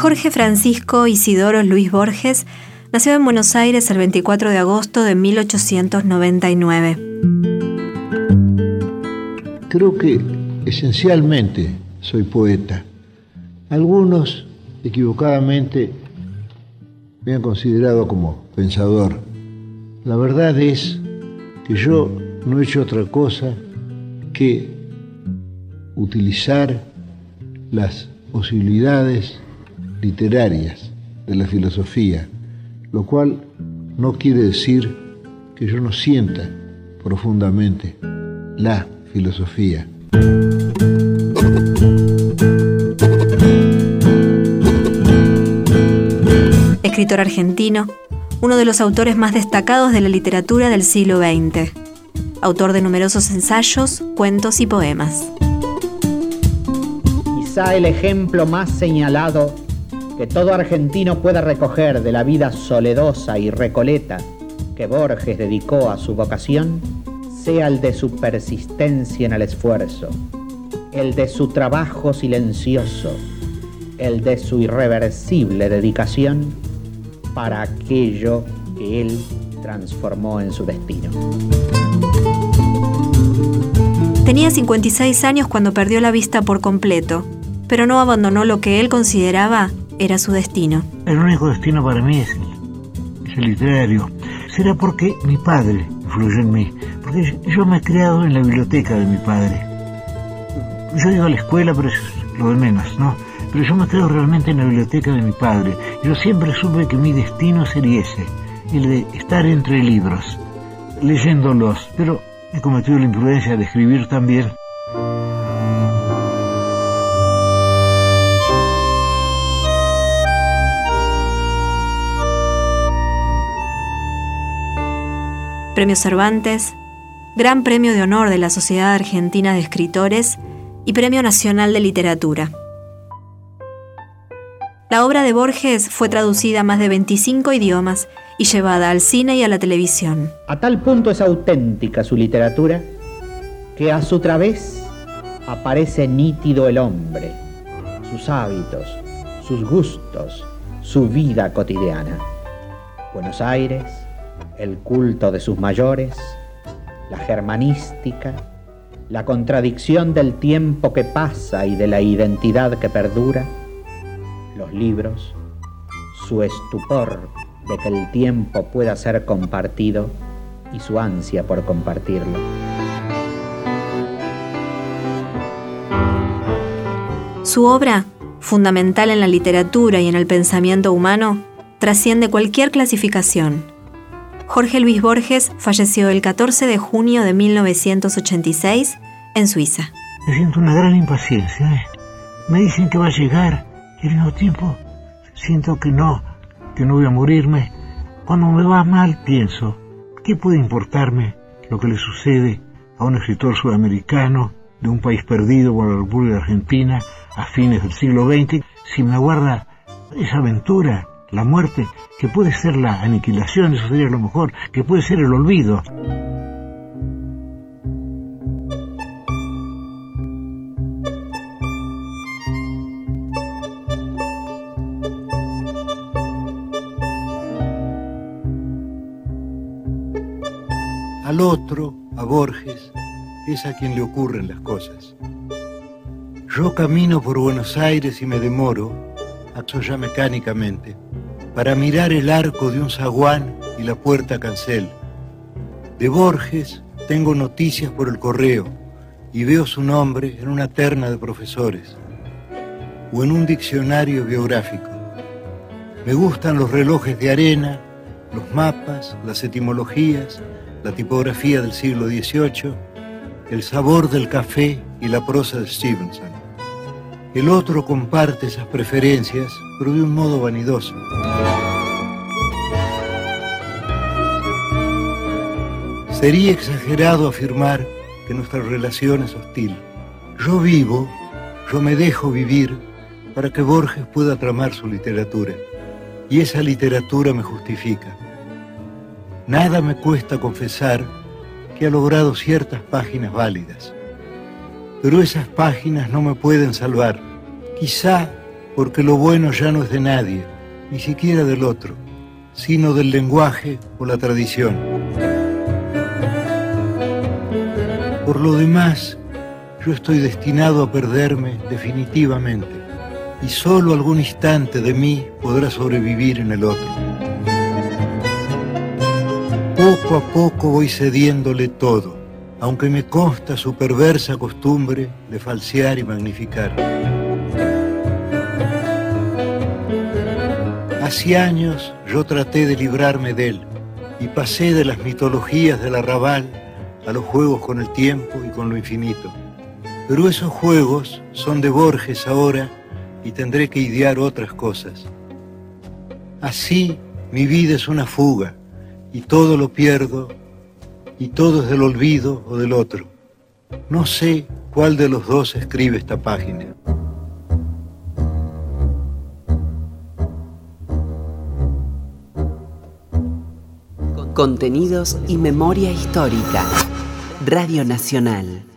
Jorge Francisco Isidoro Luis Borges nació en Buenos Aires el 24 de agosto de 1899. Creo que esencialmente soy poeta. Algunos equivocadamente me han considerado como pensador. La verdad es que yo no he hecho otra cosa que utilizar las posibilidades literarias de la filosofía, lo cual no quiere decir que yo no sienta profundamente la filosofía. Escritor argentino, uno de los autores más destacados de la literatura del siglo XX, autor de numerosos ensayos, cuentos y poemas. Quizá el ejemplo más señalado que todo argentino pueda recoger de la vida soledosa y recoleta que Borges dedicó a su vocación sea el de su persistencia en el esfuerzo, el de su trabajo silencioso, el de su irreversible dedicación para aquello que él transformó en su destino. Tenía 56 años cuando perdió la vista por completo, pero no abandonó lo que él consideraba era su destino. El único destino para mí es el, literario. Será porque mi padre influyó en mí, porque yo me he creado en la biblioteca de mi padre. Yo he ido a la escuela, pero es lo de menos, ¿no? Pero yo me creo realmente en la biblioteca de mi padre. Yo siempre supe que mi destino sería ese, el de estar entre libros, leyéndolos, pero he cometido la imprudencia de escribir también. Premio Cervantes, Gran Premio de Honor de la Sociedad Argentina de Escritores y Premio Nacional de Literatura. La obra de Borges fue traducida a más de 25 idiomas y llevada al cine y a la televisión. A tal punto es auténtica su literatura que a su través aparece nítido el hombre, sus hábitos, sus gustos, su vida cotidiana. Buenos Aires, el culto de sus mayores, la germanística, la contradicción del tiempo que pasa y de la identidad que perdura, los libros, su estupor de que el tiempo pueda ser compartido y su ansia por compartirlo. Su obra, fundamental en la literatura y en el pensamiento humano, trasciende cualquier clasificación. Jorge Luis Borges falleció el 14 de junio de 1986 en Suiza. Me siento una gran impaciencia. ¿eh? Me dicen que va a llegar y al mismo tiempo siento que no, que no voy a morirme. Cuando me va mal pienso, ¿qué puede importarme lo que le sucede a un escritor sudamericano de un país perdido como la República Argentina a fines del siglo XX si me aguarda esa aventura, la muerte, que puede ser la aniquilación, eso sería lo mejor, que puede ser el olvido? Al otro, a Borges, es a quien le ocurren las cosas. Yo camino por Buenos Aires y me demoro, acto ya mecánicamente, para mirar el arco de un zaguán y la puerta cancel. De Borges tengo noticias por el correo y veo su nombre en una terna de profesores o en un diccionario biográfico. Me gustan los relojes de arena, los mapas, las etimologías, la tipografía del siglo XVIII, el sabor del café y la prosa de Stevenson. El otro comparte esas preferencias, pero de un modo vanidoso. Sería exagerado afirmar que nuestra relación es hostil. Yo vivo, yo me dejo vivir para que Borges pueda tramar su literatura. Y esa literatura me justifica. Nada me cuesta confesar que ha logrado ciertas páginas válidas. Pero esas páginas no me pueden salvar, quizá porque lo bueno ya no es de nadie, ni siquiera del otro, sino del lenguaje o la tradición. Por lo demás, yo estoy destinado a perderme definitivamente y solo algún instante de mí podrá sobrevivir en el otro. Poco a poco voy cediéndole todo, aunque me consta su perversa costumbre de falsear y magnificar. Hace años yo traté de librarme de él y pasé de las mitologías del arrabal a los juegos con el tiempo y con lo infinito. Pero esos juegos son de Borges ahora y tendré que idear otras cosas. Así mi vida es una fuga y todo lo pierdo y todo es del olvido o del otro. No sé cuál de los dos escribe esta página. Contenidos y memoria histórica. Radio Nacional.